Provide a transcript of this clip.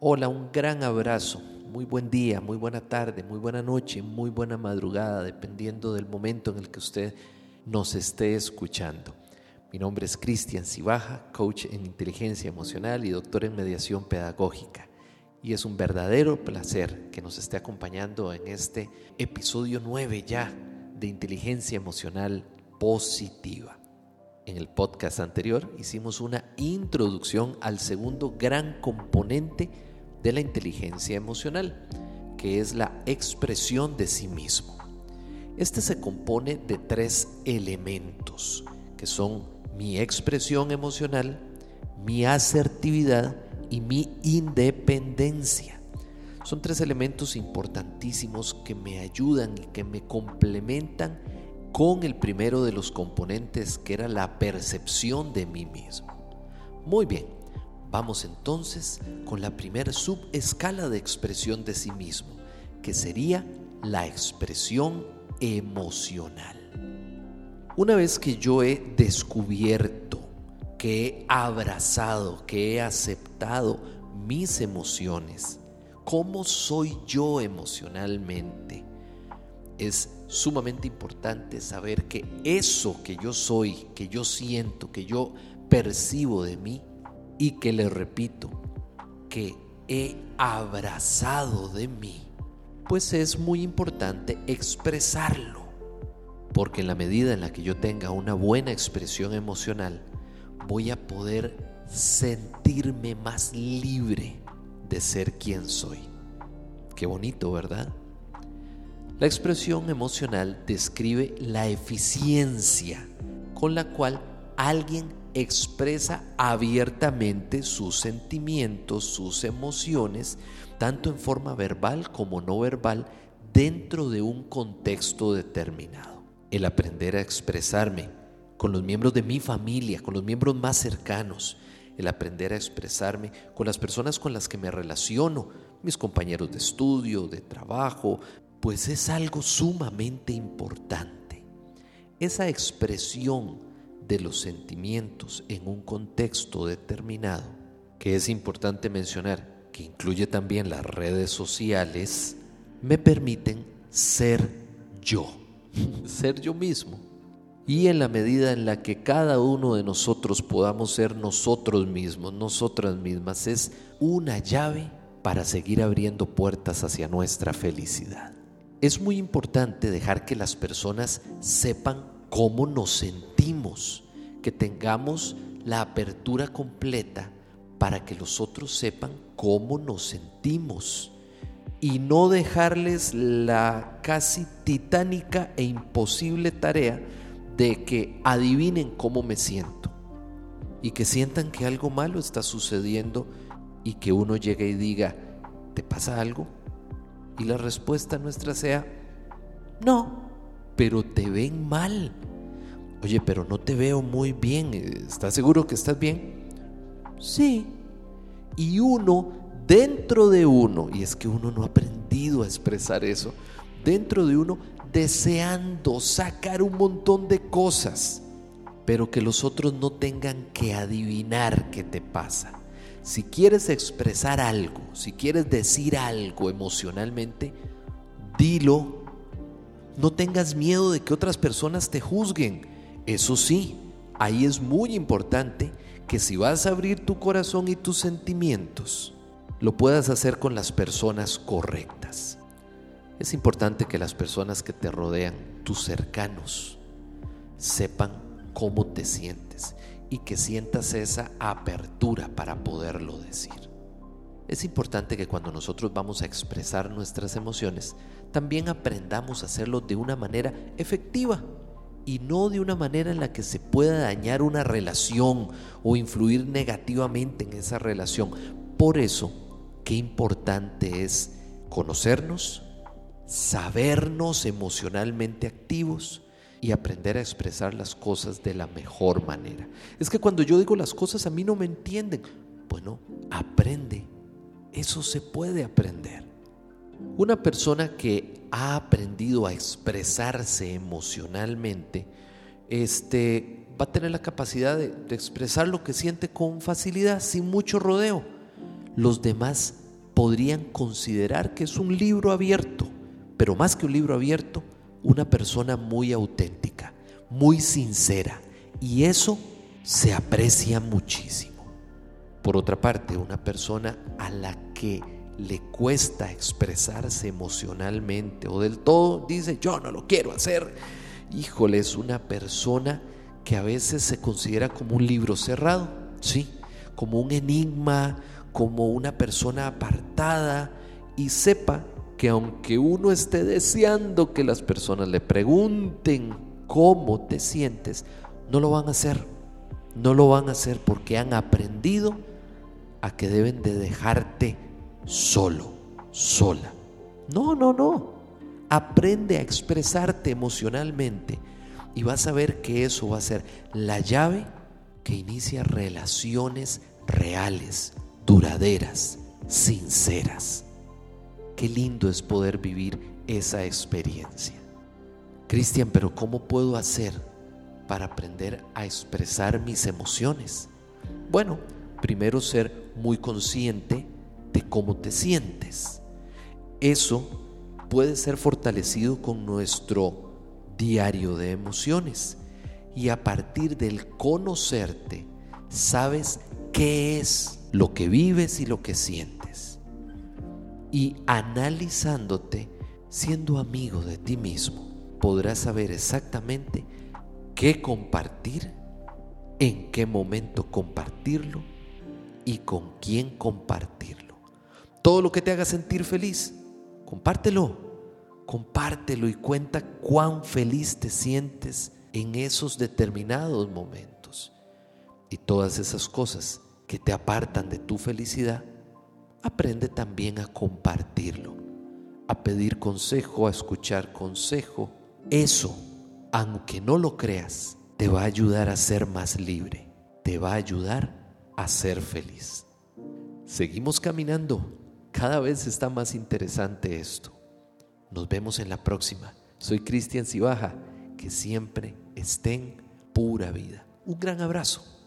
Hola, un gran abrazo. Muy buen día, muy buena tarde, muy buena noche, muy buena madrugada, dependiendo del momento en el que usted nos esté escuchando. Mi nombre es Cristian Cibaja, coach en inteligencia emocional y doctor en mediación pedagógica. Y es un verdadero placer que nos esté acompañando en este episodio 9 ya de inteligencia emocional positiva. En el podcast anterior hicimos una introducción al segundo gran componente de la inteligencia emocional, que es la expresión de sí mismo. Este se compone de tres elementos, que son mi expresión emocional, mi asertividad y mi independencia. Son tres elementos importantísimos que me ayudan y que me complementan con el primero de los componentes que era la percepción de mí mismo. Muy bien, vamos entonces con la primera subescala de expresión de sí mismo, que sería la expresión emocional. Una vez que yo he descubierto, que he abrazado, que he aceptado mis emociones, cómo soy yo emocionalmente, es sumamente importante saber que eso que yo soy, que yo siento, que yo percibo de mí y que le repito, que he abrazado de mí, pues es muy importante expresarlo. Porque en la medida en la que yo tenga una buena expresión emocional, voy a poder sentirme más libre de ser quien soy. Qué bonito, ¿verdad? La expresión emocional describe la eficiencia con la cual alguien expresa abiertamente sus sentimientos, sus emociones, tanto en forma verbal como no verbal, dentro de un contexto determinado. El aprender a expresarme con los miembros de mi familia, con los miembros más cercanos, el aprender a expresarme con las personas con las que me relaciono, mis compañeros de estudio, de trabajo, pues es algo sumamente importante. Esa expresión de los sentimientos en un contexto determinado, que es importante mencionar, que incluye también las redes sociales, me permiten ser yo, ser yo mismo. Y en la medida en la que cada uno de nosotros podamos ser nosotros mismos, nosotras mismas, es una llave para seguir abriendo puertas hacia nuestra felicidad. Es muy importante dejar que las personas sepan cómo nos sentimos, que tengamos la apertura completa para que los otros sepan cómo nos sentimos y no dejarles la casi titánica e imposible tarea de que adivinen cómo me siento y que sientan que algo malo está sucediendo y que uno llegue y diga, ¿te pasa algo? Y la respuesta nuestra sea, no, pero te ven mal. Oye, pero no te veo muy bien. ¿Estás seguro que estás bien? Sí. Y uno, dentro de uno, y es que uno no ha aprendido a expresar eso, dentro de uno deseando sacar un montón de cosas, pero que los otros no tengan que adivinar qué te pasa. Si quieres expresar algo, si quieres decir algo emocionalmente, dilo. No tengas miedo de que otras personas te juzguen. Eso sí, ahí es muy importante que si vas a abrir tu corazón y tus sentimientos, lo puedas hacer con las personas correctas. Es importante que las personas que te rodean, tus cercanos, sepan cómo te sientes y que sientas esa apertura para poderlo decir. Es importante que cuando nosotros vamos a expresar nuestras emociones, también aprendamos a hacerlo de una manera efectiva y no de una manera en la que se pueda dañar una relación o influir negativamente en esa relación. Por eso, qué importante es conocernos, sabernos emocionalmente activos, y aprender a expresar las cosas de la mejor manera. Es que cuando yo digo las cosas a mí no me entienden. Bueno, aprende. Eso se puede aprender. Una persona que ha aprendido a expresarse emocionalmente, este, va a tener la capacidad de, de expresar lo que siente con facilidad, sin mucho rodeo. Los demás podrían considerar que es un libro abierto, pero más que un libro abierto, una persona muy auténtica, muy sincera, y eso se aprecia muchísimo. Por otra parte, una persona a la que le cuesta expresarse emocionalmente o del todo dice yo no lo quiero hacer, híjole, es una persona que a veces se considera como un libro cerrado, sí, como un enigma, como una persona apartada y sepa que aunque uno esté deseando que las personas le pregunten cómo te sientes, no lo van a hacer. No lo van a hacer porque han aprendido a que deben de dejarte solo, sola. No, no, no. Aprende a expresarte emocionalmente y vas a ver que eso va a ser la llave que inicia relaciones reales, duraderas, sinceras. Qué lindo es poder vivir esa experiencia. Cristian, pero ¿cómo puedo hacer para aprender a expresar mis emociones? Bueno, primero ser muy consciente de cómo te sientes. Eso puede ser fortalecido con nuestro diario de emociones. Y a partir del conocerte, sabes qué es lo que vives y lo que sientes. Y analizándote, siendo amigo de ti mismo, podrás saber exactamente qué compartir, en qué momento compartirlo y con quién compartirlo. Todo lo que te haga sentir feliz, compártelo. Compártelo y cuenta cuán feliz te sientes en esos determinados momentos. Y todas esas cosas que te apartan de tu felicidad, aprende también a compartirlo, a pedir consejo, a escuchar consejo. Eso, aunque no lo creas, te va a ayudar a ser más libre, te va a ayudar a ser feliz. Seguimos caminando, cada vez está más interesante esto. Nos vemos en la próxima. Soy Cristian Cibaja, que siempre esté en pura vida. Un gran abrazo.